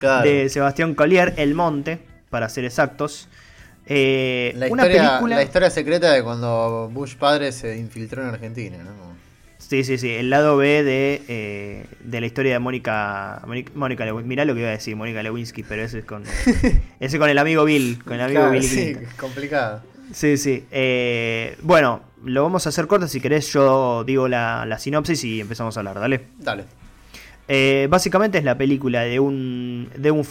de Sebastián Collier, El Monte, para ser exactos. Eh, la, una historia, película... la historia secreta de cuando Bush padre se infiltró en Argentina, ¿no? Sí, sí, sí, el lado B de, eh, de la historia de Mónica. Mónica Lewinsky. Mirá lo que iba a decir, Mónica Lewinsky, pero ese es con. ese con el amigo Bill. Con el amigo Bill Sí, complicado. Sí, sí. Eh, bueno, lo vamos a hacer corto. Si querés, yo digo la, la sinopsis y empezamos a hablar. Dale. Dale. Eh, básicamente es la película de un, de un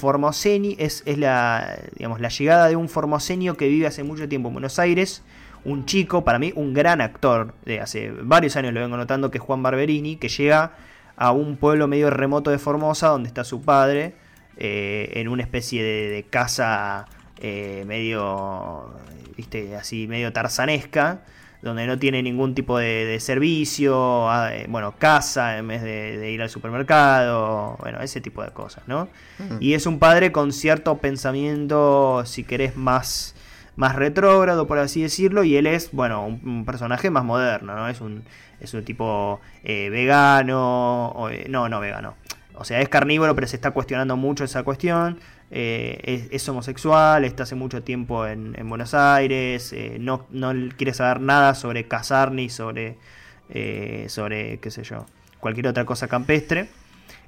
es, es la, digamos, la llegada de un formosenio que vive hace mucho tiempo en Buenos Aires, un chico, para mí un gran actor, de hace varios años lo vengo notando, que es Juan Barberini, que llega a un pueblo medio remoto de Formosa, donde está su padre, eh, en una especie de, casa eh, medio, viste, así medio tarzanesca, donde no tiene ningún tipo de, servicio, ah, eh, bueno, casa en vez de, ir al supermercado, bueno, ese tipo de cosas, ¿no? Mm. Y es un padre con cierto pensamiento, si querés, más más retrógrado, por así decirlo, y él es, bueno, un, personaje más moderno, ¿no? Es un, es un tipo eh, vegano, eh, no, no vegano. O sea, es carnívoro, pero se está cuestionando mucho esa cuestión. Eh, es, homosexual, está hace mucho tiempo en, Buenos Aires, no, no quiere saber nada sobre cazar ni sobre, sobre, qué sé yo, cualquier otra cosa campestre.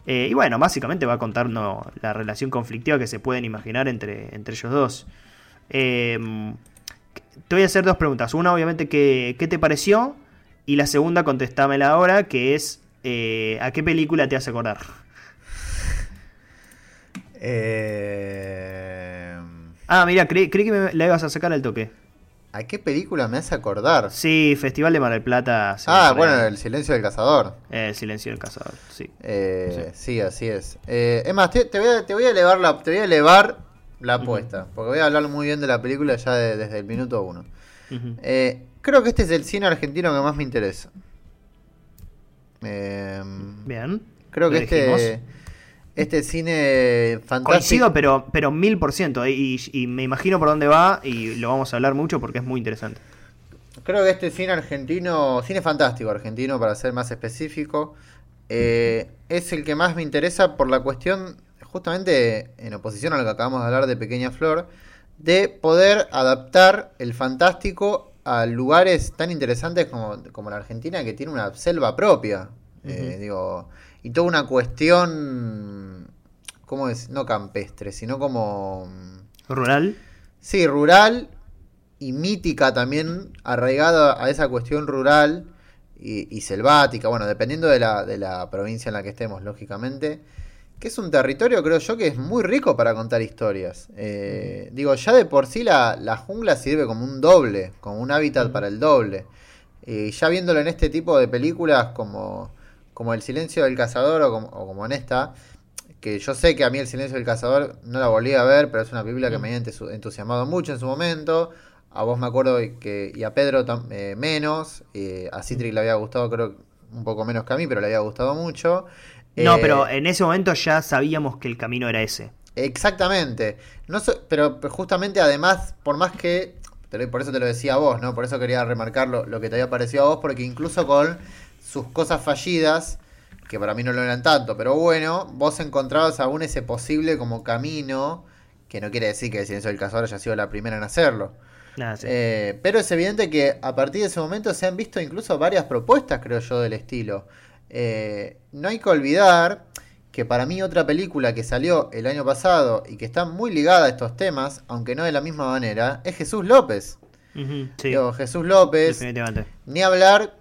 y bueno, básicamente va a contarnos la relación conflictiva que se pueden imaginar entre, entre ellos dos. Em, te voy a hacer dos preguntas. Una, obviamente, ¿qué, te pareció? Y la segunda, contestámela ahora, que es eh, ¿a qué película te hace acordar? Eh... Ah, mira, creí, que me la ibas a sacar al toque. ¿A qué película me hace acordar? Sí, Festival de Mar del Plata. Ah, bueno, El Silencio del Cazador. El Silencio del Cazador, sí. Eh, sí. así es. Eh, es más, te, voy a, te, voy a, elevar la, te voy a elevar la apuesta. Porque voy a hablar muy bien de la película ya desde el minuto uno. Eh, creo que este es el cine argentino que más me interesa. Bien. Creo que este, este cine fantástico. Coincido, pero, pero mil por ciento. Y, me imagino por dónde va y lo vamos a hablar mucho porque es muy interesante. Creo que este cine argentino, cine fantástico argentino para ser más específico, eh, es el que más me interesa por la cuestión justamente en oposición a lo que acabamos de hablar de Pequeña Flor, de poder adaptar el fantástico a lugares tan interesantes como, la Argentina, que tiene una selva propia. Eh, digo, y toda una cuestión, ¿cómo es? No campestre, sino como... ¿Rural? Sí, rural y mítica también, arraigada a esa cuestión rural y, selvática, bueno, dependiendo de la, de la provincia en la que estemos, lógicamente que es un territorio, creo yo, que es muy rico para contar historias. Eh, digo, ya de por sí la, la, jungla sirve como un doble, como un hábitat para el doble. Y ya viéndolo en este tipo de películas como, como El silencio del cazador o como, en esta, que yo sé que a mí El silencio del cazador no la volví a ver, pero es una película que me ha entusiasmado mucho en su momento. A vos me acuerdo que y a Pedro eh, menos, a Citric le había gustado creo un poco menos que a mí, pero le había gustado mucho. No, pero eh, en ese momento ya sabíamos que el camino era ese. Exactamente. No pero justamente además, por más que, por eso te lo decía a vos, ¿no? Por eso quería remarcar lo, que te había parecido a vos, porque incluso con sus cosas fallidas, que para mí no lo eran tanto, pero bueno, vos encontrabas aún ese posible como camino, que no quiere decir que el silencio del cazador haya sido la primera en hacerlo. Eh, pero es evidente que a partir de ese momento se han visto incluso varias propuestas, creo yo, del estilo. Eh, no hay que olvidar que para mí otra película que salió el año pasado y que está muy ligada a estos temas, aunque no de la misma manera, es Jesús López. Jesús López. Ni hablar,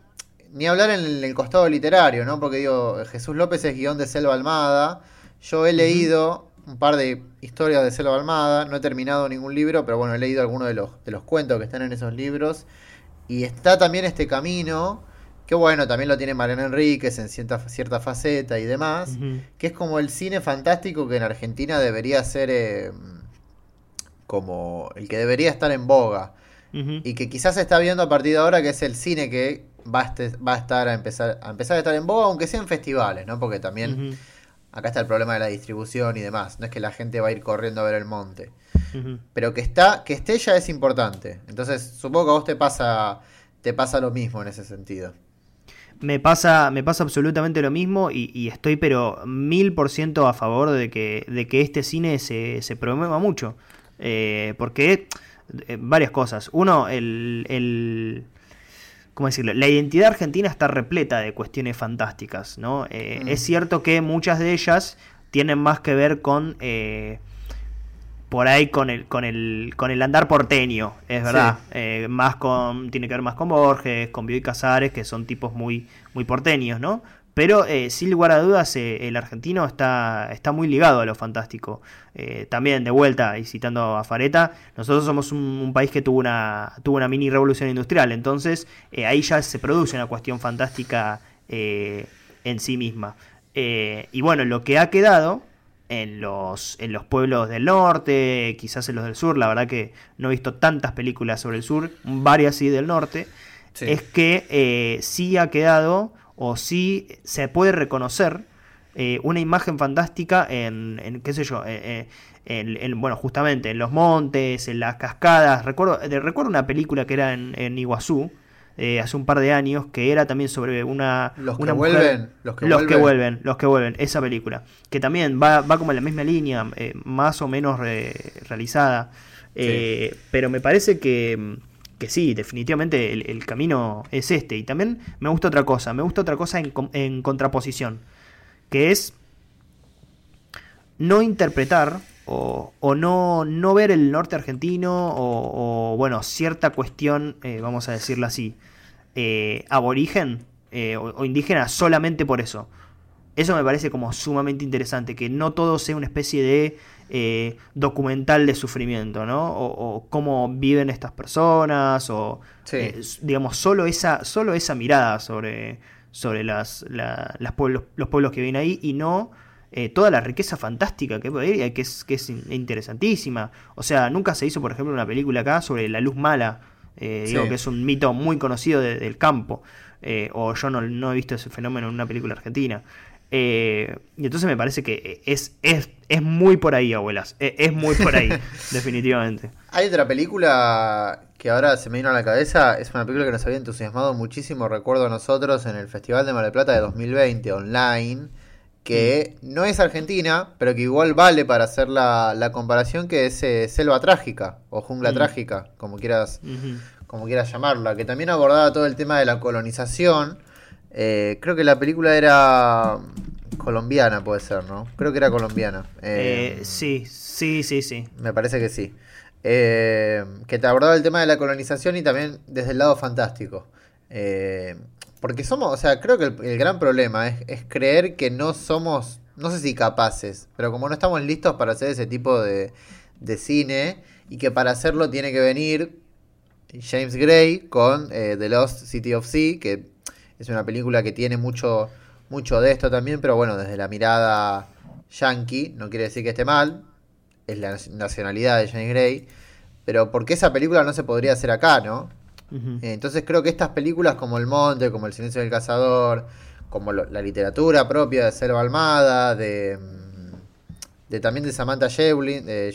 ni hablar en el costado literario, ¿no? Porque digo, Jesús López es guion de Selva Almada. Yo he leído un par de historias de Selva Almada, no he terminado ningún libro, pero bueno, he leído algunos de los, de los cuentos que están en esos libros. Y está también este camino que bueno, también lo tiene Mariano Enríquez en cierta, cierta faceta y demás, que es como el cine fantástico que en Argentina debería ser eh, como el que debería estar en boga. Y que quizás se está viendo a partir de ahora que es el cine que va a, este, va a estar a empezar, a empezar a estar en boga, aunque sea en festivales, ¿no? Porque también acá está el problema de la distribución y demás. No es que la gente va a ir corriendo a ver el monte. Pero que está, que esté ya es importante. Entonces, supongo que a vos te pasa, te pasa lo mismo en ese sentido. Me pasa, me pasa absolutamente lo mismo y, estoy pero mil por ciento a favor de que, de que este cine se, se promueva mucho. Eh, porque eh, varias cosas. Uno, el, el ¿cómo decirlo? La identidad argentina está repleta de cuestiones fantásticas, ¿no? Eh, mm. Es cierto que muchas de ellas tienen más que ver con por ahí con el, con el, con el andar porteño, es verdad. Eh, más con, tiene que ver más con Borges, con Bioy Casares, que son tipos muy, muy porteños, ¿no? Pero eh, sin lugar a dudas, eh, el argentino está, está muy ligado a lo fantástico. Eh, también, de vuelta, y citando a Fareta, nosotros somos un, país que tuvo una, tuvo una mini revolución industrial, entonces ahí ya se produce una cuestión fantástica en sí misma. y bueno, lo que ha quedado en los, en los pueblos del norte, quizás en los del sur, la verdad que no he visto tantas películas sobre el sur, varias sí del norte, es que eh, sí ha quedado o sí se puede reconocer eh, una imagen fantástica en, en qué sé yo, eh, en, bueno, justamente en los montes, en las cascadas. Recuerdo, recuerdo una película que era en, en Iguazú, eh, hace un par de años, que era también sobre una... Los que vuelven. Los, que, vuelven. Los que vuelven, esa película. Que también va, va como en la misma línea, eh, más o menos realizada. Eh, pero me parece que, que sí, definitivamente el, camino es este. Y también me gusta otra cosa, me gusta otra cosa en, contraposición, que es no interpretar o, no, no, ver el norte argentino o, bueno, cierta cuestión, vamos a decirlo así, eh, aborigen eh, o, indígena solamente por eso. Eso me parece como sumamente interesante, que no todo sea una especie de eh, documental de sufrimiento, ¿no? O, cómo viven estas personas, o digamos, solo esa, solo esa mirada sobre, sobre las, las pueblos, los pueblos que viven ahí y no toda la riqueza fantástica que hay, que es, que es interesantísima. O sea, nunca se hizo, por ejemplo, una película acá sobre la luz mala eh, digo que es un mito muy conocido del campo. Eh, o yo no, he visto ese fenómeno en una película argentina. Eh, y entonces me parece que es, es, es muy por ahí, abuelas. Es, es muy por ahí, definitivamente. Hay otra película que ahora se me vino a la cabeza. Es una película que nos había entusiasmado muchísimo, recuerdo a nosotros, en el Festival de Mar del Plata de 2020 online que mm. no es argentina, pero que igual vale para hacer la, la comparación, que es eh, Selva Trágica o Jungla mm. Trágica, como quieras, como quieras llamarla, que también abordaba todo el tema de la colonización. Eh, creo que la película era colombiana, puede ser, ¿no? Creo que era colombiana. Eh, sí, sí, sí, sí. Me parece que sí. que te abordaba el tema de la colonización y también desde el lado fantástico. Porque somos, o sea, creo que el, gran problema es, creer que no somos, no sé si capaces, pero como no estamos listos para hacer ese tipo de, de cine y que para hacerlo tiene que venir James Gray con eh, The Lost City of Sea, que es una película que tiene mucho, mucho de esto también, pero bueno, desde la mirada yankee, no quiere decir que esté mal, es la nacionalidad de James Gray, pero porque esa película no se podría hacer acá, ¿no? Eh, entonces creo que estas películas como El Monte, como El Silencio del Cazador, como la literatura propia de Selva Almada, de, de también de Samantha Schweblin, de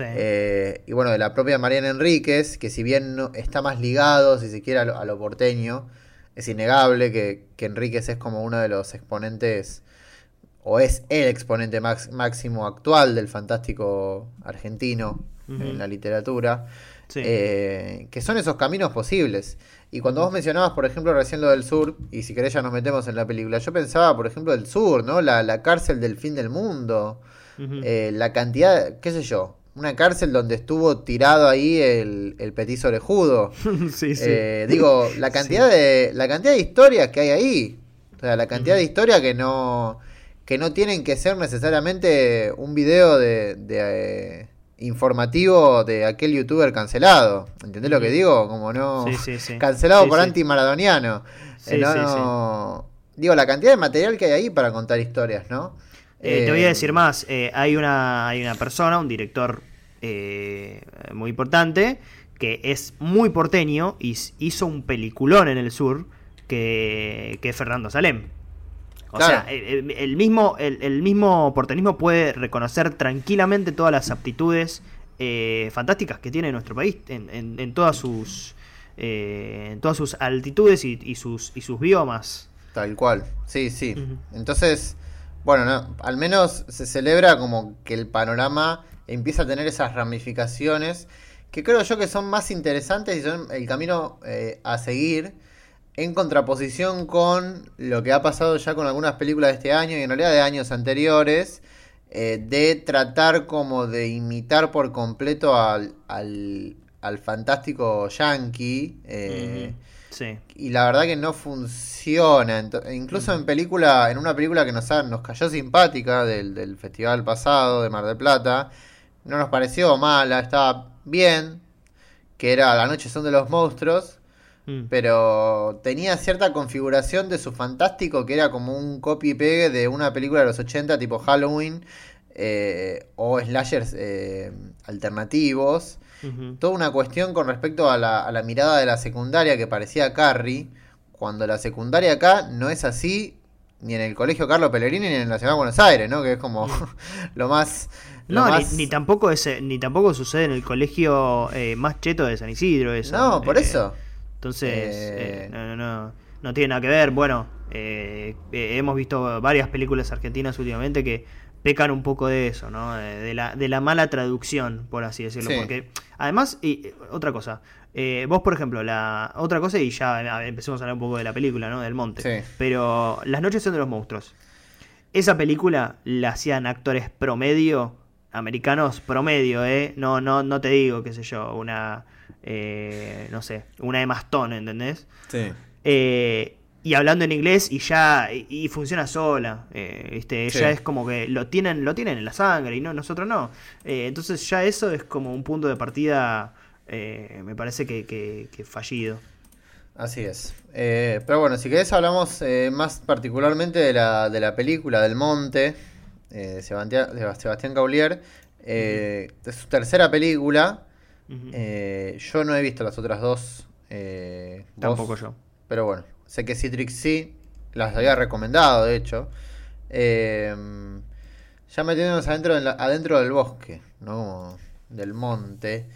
eh, y bueno, de la propia Mariana Enríquez, que si bien no, está más ligado, si se quiere, a lo, porteño, es innegable que, que, Enríquez es como uno de los exponentes, o es el exponente máximo actual del fantástico argentino en la literatura. Eh, que son esos caminos posibles. Y cuando vos mencionabas, por ejemplo, recién lo del sur, y si querés ya nos metemos en la película, yo pensaba, por ejemplo, del sur, ¿no? La, cárcel del fin del mundo, eh, la cantidad, qué sé yo, una cárcel donde estuvo tirado ahí el, el petiso orejudo. sí, sí. Eh, digo, la cantidad de la cantidad de historias que hay ahí, o sea, la cantidad de historias que no que no tienen que ser necesariamente un video de informativo de aquel youtuber cancelado. ¿Entendés lo que digo? Como no. Cancelado por anti-maradoniano. Eh, digo, la cantidad de material que hay ahí para contar historias, ¿no? Eh, te voy a eh, decir más. hay, una, hay una persona, un director muy importante, que es muy porteño y hizo un peliculón en el sur que, que es Fernando Salem. O sea, el, mismo, el, mismo porteñismo puede reconocer tranquilamente todas las aptitudes eh, fantásticas que tiene nuestro país en, en, todas sus eh, en todas sus altitudes y, sus, y sus biomas. Tal cual, sí, sí. Entonces, bueno, al menos se celebra como que el panorama empieza a tener esas ramificaciones que creo yo que son más interesantes y son el camino eh, a seguir en contraposición con lo que ha pasado ya con algunas películas de este año y en realidad de años anteriores, eh, de tratar como de imitar por completo al, al, fantástico yankee. Eh, y la verdad que no funciona. incluso en película, en una película que nos, nos cayó simpática del, del festival pasado de Mar del Plata, no nos pareció mala, estaba bien, que era La noche son de los monstruos, mm. pero tenía cierta configuración de su fantástico que era como un copy pegue de una película de los 80 tipo Halloween eh, o slashers eh, alternativos. Toda una cuestión con respecto a la, a la, mirada de la secundaria que parecía Carrie, cuando la secundaria acá no es así ni en el colegio Carlos Pellegrini ni en la ciudad de Buenos Aires, ¿no? Que es como mm. lo más no, ni, tampoco ese, ni tampoco sucede en el colegio eh, más cheto de San Isidro eso. No, por eh, eso. Entonces, eh, no, no, no, no tiene nada que ver. Bueno, hemos visto varias películas argentinas últimamente que pecan un poco de eso, ¿no? De, la, de la mala traducción, por así decirlo. Porque, además, y otra cosa, vos, por ejemplo, la otra cosa, y ya empecemos a hablar un poco de la película, ¿no? Del monte. Pero Las noches son de los monstruos. Esa película la hacían actores promedio americanos promedio, ¿eh? No, no, no te digo, qué sé yo, una, eh, no sé, una Emma Stone, ¿entendés? Sí. Eh, y hablando en inglés y ya, y, funciona sola, eh, este, ya es como que lo tienen, lo tienen en la sangre y no, nosotros no. Eh, entonces ya eso es como un punto de partida, me parece que, que, fallido. Así es. pero bueno, si querés hablamos más particularmente de la, de la película, del monte, eh, de, Sebastián, Gaulier. Eh, de su tercera película. Eh, yo no he visto las otras dos. Tampoco yo. Pero bueno, sé que Citrix sí. Las había recomendado, de hecho. ya metiéndonos adentro, adentro del bosque, ¿no? del monte.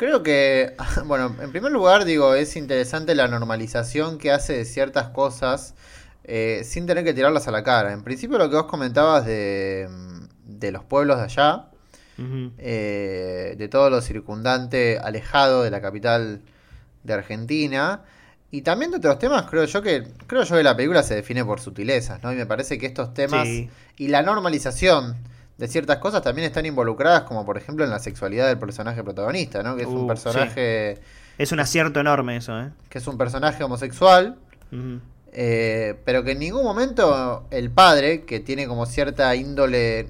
Creo que, bueno, en primer lugar digo, es interesante la normalización que hace de ciertas cosas eh, sin tener que tirarlas a la cara. En principio lo que vos comentabas de, de los pueblos de allá, eh, de todo lo circundante alejado de la capital de Argentina, y también de otros temas, creo yo que creo yo que la película se define por sutilezas, ¿no? Y me parece que estos temas y la normalización de ciertas cosas también están involucradas, como por ejemplo en la sexualidad del personaje protagonista, ¿no? Que es un uh, personaje... Es un acierto enorme eso, ¿eh? Que es un personaje homosexual. Eh, pero que en ningún momento el padre, que tiene como cierta índole,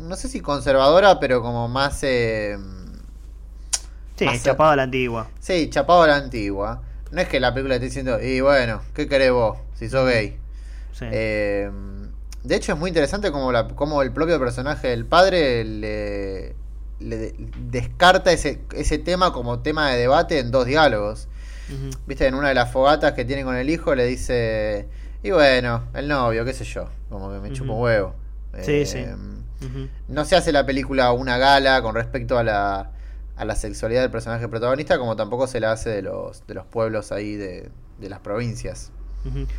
no sé si conservadora, pero como más... Eh, sí, chapado a la antigua. Sí, chapado a la antigua. No es que la película esté diciendo, y bueno, ¿qué querés vos si sos gay? Eh, de hecho es muy interesante como, la, como el propio personaje del padre le, le descarta ese, ese tema como tema de debate en dos diálogos. Viste, en una de las fogatas que tiene con el hijo le dice, y bueno, el novio, qué sé yo, como que me chupo huevo. Sí, sí. Eh, no se hace la película una gala con respecto a la, a la sexualidad del personaje protagonista, como tampoco se la hace de los, de los pueblos ahí de, de las provincias.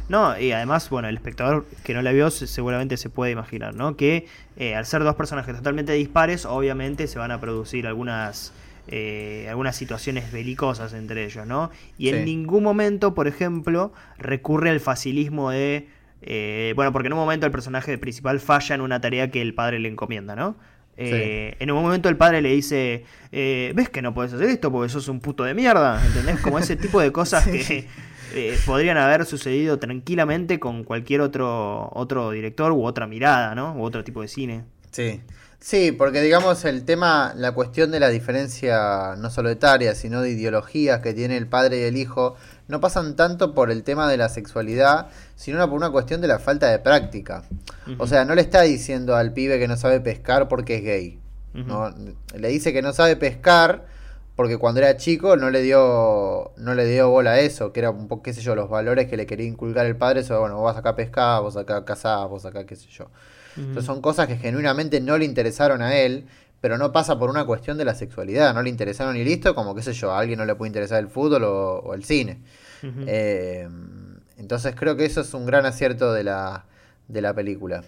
No, y además, bueno, el espectador que no la vio seguramente se puede imaginar, ¿no? Que eh, al ser dos personajes totalmente dispares, obviamente se van a producir algunas eh, algunas situaciones belicosas entre ellos, ¿no? Y en ningún momento, por ejemplo, recurre al facilismo de... Eh, bueno, porque en un momento el personaje principal falla en una tarea que el padre le encomienda, ¿no? Eh, en un momento el padre le dice, ves que no puedes hacer esto porque sos un puto de mierda, ¿entendés? Como ese tipo de cosas que podrían haber sucedido tranquilamente con cualquier otro, otro director u otra mirada, ¿no? U otro tipo de cine. Sí. Sí, porque digamos el tema, la cuestión de la diferencia no solo etaria, sino de ideologías que tiene el padre y el hijo, no pasan tanto por el tema de la sexualidad, sino por una cuestión de la falta de práctica. O sea, no le está diciendo al pibe que no sabe pescar porque es gay. ¿no? Le dice que no sabe pescar porque cuando era chico no le dio no le dio bola a eso, que era un poco, qué sé yo, los valores que le quería inculcar el padre, eso, bueno, vos vas acá a pescar, vos acá a cazar, vos acá qué sé yo son cosas que genuinamente no le interesaron a él, pero no pasa por una cuestión de la sexualidad, no le interesaron ni listo, como qué sé yo, a alguien no le puede interesar el fútbol o, el cine. Eh, entonces creo que eso es un gran acierto de la, de la película.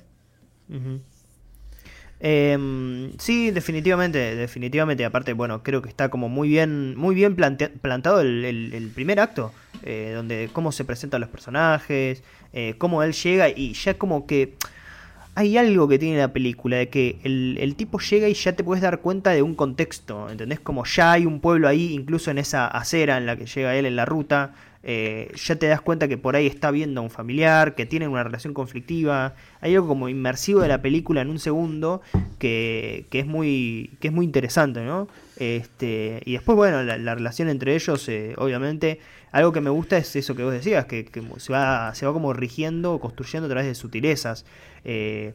Em, sí, definitivamente, definitivamente. Aparte, bueno, creo que está como muy bien, muy bien plantado el, primer acto, eh, donde cómo se presentan los personajes, eh, cómo él llega y ya como que hay algo que tiene la película, de que el, tipo llega y ya te puedes dar cuenta de un contexto, ¿entendés? Como ya hay un pueblo ahí, incluso en esa acera en la que llega él en la ruta, eh, ya te das cuenta que por ahí está viendo a un familiar, que tienen una relación conflictiva, hay algo como inmersivo de la película en un segundo que, que es, muy, que es muy interesante, ¿no? Este, y después, bueno, la, relación entre ellos, eh, obviamente, algo que me gusta es eso que vos decías, que, se, va, se va como rigiendo, construyendo a través de sutilezas. Eh,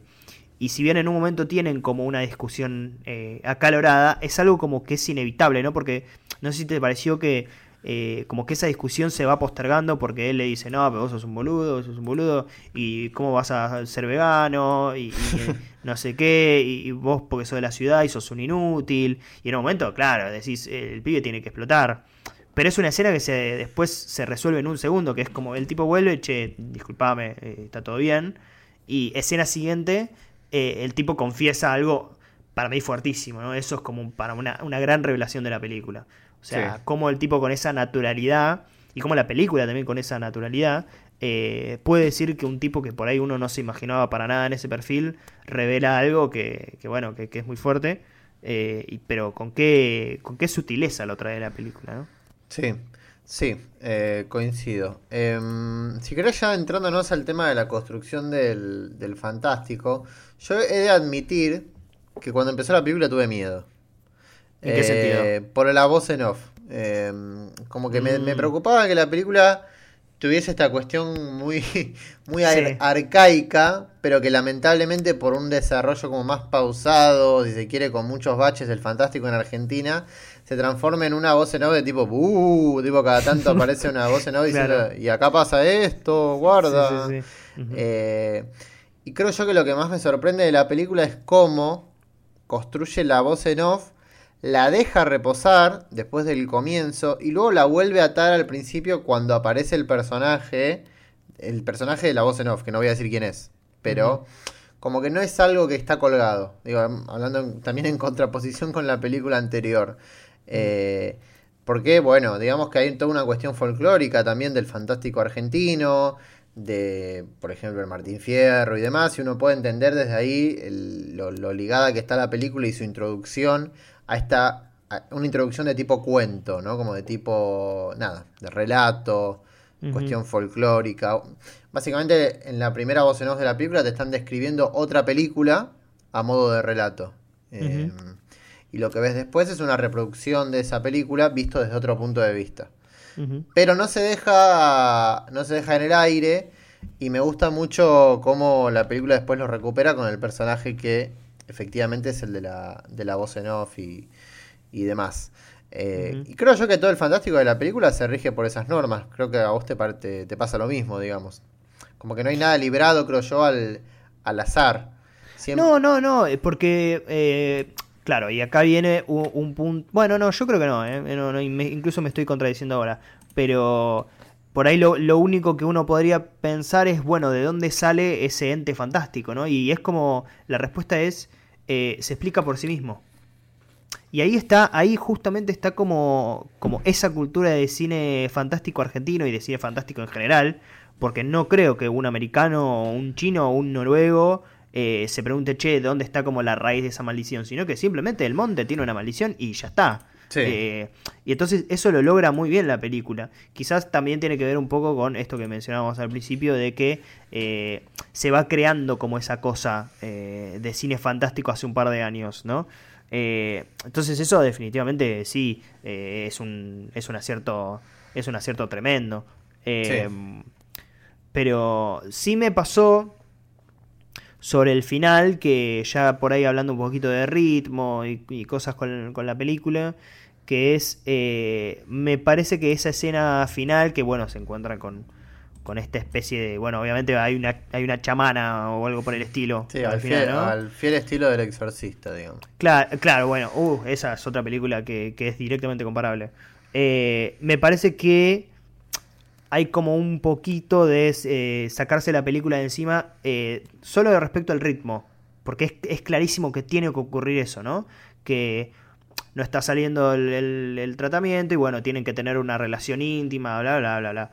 y si bien en un momento tienen como una discusión eh, acalorada, es algo como que es inevitable, ¿no? Porque no sé si te pareció que eh, como que esa discusión se va postergando porque él le dice, no, pero vos sos un boludo, vos sos un boludo, y cómo vas a ser vegano, y, no sé qué, y, vos porque sos de la ciudad y sos un inútil, y en un momento, claro, decís, el pibe tiene que explotar. Pero es una escena que se después se resuelve en un segundo, que es como el tipo vuelve, che, disculpame, está todo bien y escena siguiente, eh, el tipo confiesa algo para mí fuertísimo, ¿no? Eso es como para una, gran revelación de la película. O sea, cómo el tipo con esa naturalidad, y como la película también con esa naturalidad, eh, puede decir que un tipo que por ahí uno no se imaginaba para nada en ese perfil, revela algo que, bueno, que, es muy fuerte, eh, pero con qué, con qué sutileza lo trae la película, ¿no? Sí. Sí, eh, coincido. Em, si querés ya entrándonos al tema de la construcción del, fantástico, yo he de admitir que cuando empezó la película tuve miedo. ¿En qué sentido? Eh, por la voz en off. Em, como que me, mm. preocupaba que la película tuviese esta cuestión muy, muy arcaica, pero que lamentablemente por un desarrollo como más pausado, si se quiere, con muchos baches del fantástico en Argentina, se transforma en una voz en off de tipo, uh, tipo cada tanto aparece una voz en off diciendo, y acá pasa esto, guarda. Eh, y creo yo que lo que más me sorprende de la película es cómo construye la voz en off, la deja reposar después del comienzo y luego la vuelve a atar al principio cuando aparece el personaje, el personaje de la voz en off, que no voy a decir quién es, pero... como que no es algo que está colgado. Digo, hablando también en contraposición con la película anterior. Eh, porque, bueno, digamos que hay toda una cuestión folclórica también del fantástico argentino, de, por ejemplo, el Martín Fierro y demás, y uno puede entender desde ahí lo, ligada que está la película y su introducción a esta, una introducción de tipo cuento, ¿no? Como de tipo, nada, de relato, cuestión folclórica. Básicamente, en la primera voz en voz de la película te están describiendo otra película a modo de relato y lo que ves después es una reproducción de esa película visto desde otro punto de vista. Pero no se deja no se deja en el aire y me gusta mucho cómo la película después lo recupera con el personaje que efectivamente es el de la, de la voz en off y, demás. Eh, y creo yo que todo el fantástico de la película se rige por esas normas. Creo que a vos te, te, pasa lo mismo, digamos. Como que no hay nada librado, creo yo, al, al azar. No, no, no, porque eh, Claro, y acá viene un, punto. Bueno, no, yo creo que no, ¿eh? incluso me estoy contradiciendo ahora. Pero por ahí lo, único que uno podría pensar es, bueno, ¿de dónde sale ese ente fantástico? ¿no? Y es como. La respuesta es. Eh, se explica por sí mismo. Y ahí está, ahí justamente está como, como esa cultura de cine fantástico argentino y de cine fantástico en general, porque no creo que un americano, un chino o un noruego eh, se pregunte, che, ¿dónde está como la raíz de esa maldición? Sino que simplemente el monte tiene una maldición y ya está. Eh, y entonces eso lo logra muy bien la película. Quizás también tiene que ver un poco con esto que mencionábamos al principio de que eh, se va creando como esa cosa de cine fantástico hace un par de años, ¿no? entonces eso definitivamente sí es un es un acierto es un acierto tremendo. Pero sí me pasó sobre el final, que ya por ahí hablando un poquito de ritmo y, cosas con, la película, que es, eh, me parece que esa escena final, que bueno, se encuentra con, con esta especie de, bueno, obviamente hay una, hay una chamana o algo por el estilo. Sí, al, final, fiel, al fiel estilo del exorcista, digamos. Claro, claro bueno, uh, esa es otra película que, que es directamente comparable. Eh, me parece que hay como un poquito de eh, sacarse la película de encima eh, solo de respecto al ritmo, porque es, clarísimo que tiene que ocurrir eso, ¿no? Que no está saliendo el, tratamiento y bueno, tienen que tener una relación íntima, bla, bla, bla, bla.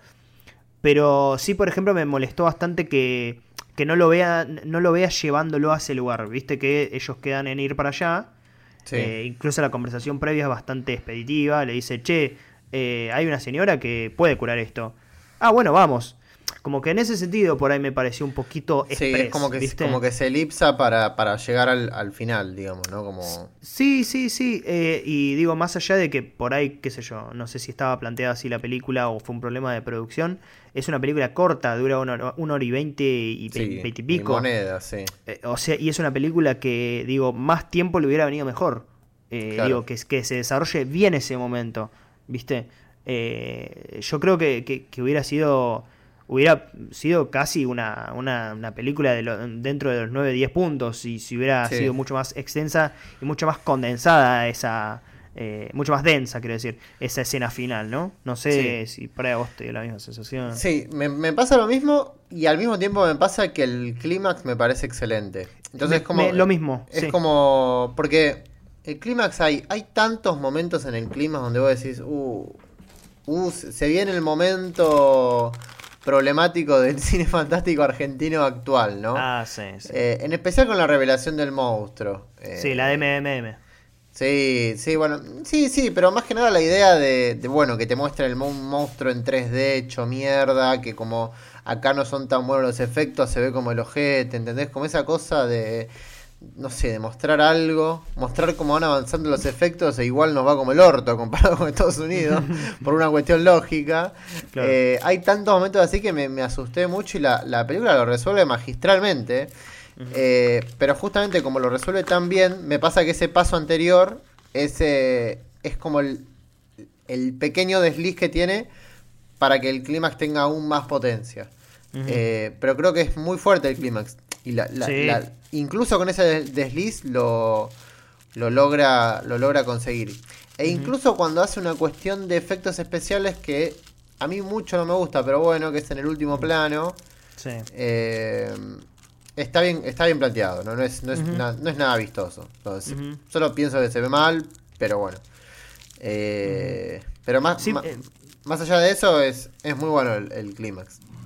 Pero sí, por ejemplo, me molestó bastante que, que no lo vea no lo vea llevándolo a ese lugar, viste que ellos quedan en ir para allá. Eh, incluso la conversación previa es bastante expeditiva, le dice, che, hay una señora que puede curar esto ah, bueno, vamos. Como que en ese sentido por ahí me pareció un poquito Sí, es como que, como que se elipsa para, para llegar al, final, digamos, ¿no? Como... Sí, sí, sí. Eh, y digo, más allá de que por ahí, qué sé yo, no sé si estaba planteada así la película o fue un problema de producción, es una película corta, dura una, hora y veinte y veinte y pico. moneda, sí. Eh, o sea, y es una película que, digo, más tiempo le hubiera venido mejor. Eh, digo, que, que se desarrolle bien ese momento, ¿viste? Eh, yo creo que, hubiera sido hubiera sido casi una, una, película de dentro de los 9-10 puntos y si hubiera sido mucho más extensa y mucho más condensada esa eh, mucho más densa quiero decir esa escena final no no sé si para vos te dio la misma sensación. Sí me, pasa lo mismo y al mismo tiempo me pasa que el clímax me parece excelente. Entonces es como lo mismo es como porque el clímax hay hay tantos momentos en el clímax donde vos decís uh Uh, se viene el momento problemático del cine fantástico argentino actual, ¿no? Ah, sí, sí. Eh, en especial con la revelación del monstruo. Eh, sí, la de MMM. Sí, sí, bueno, sí, sí, pero más que nada la idea de, bueno, que te muestra el monstruo en 3D hecho mierda, que como acá no son tan buenos los efectos, se ve como el ojete, ¿entendés? Como esa cosa de no sé, demostrar algo, mostrar cómo van avanzando los efectos e igual nos va como el orto comparado con Estados Unidos, por una cuestión lógica. Eh, hay tantos momentos así que me, asusté mucho y la, película lo resuelve magistralmente. Eh, pero justamente como lo resuelve tan bien, me pasa que ese paso anterior ese, es como el, pequeño desliz que tiene para que el clímax tenga aún más potencia. Eh, pero creo que es muy fuerte el clímax. Y la, incluso con ese desliz lo, lo, logra, lo logra conseguir. E incluso cuando hace una cuestión de efectos especiales que a mí mucho no me gusta, pero bueno, que es en el último plano. Eh, está bien, está bien planteado, no, no, es, no, es, nada vistoso. Solo pienso que se ve mal, pero bueno. Eh, pero más, eh. más, allá de eso, es, es muy bueno el, el clímax.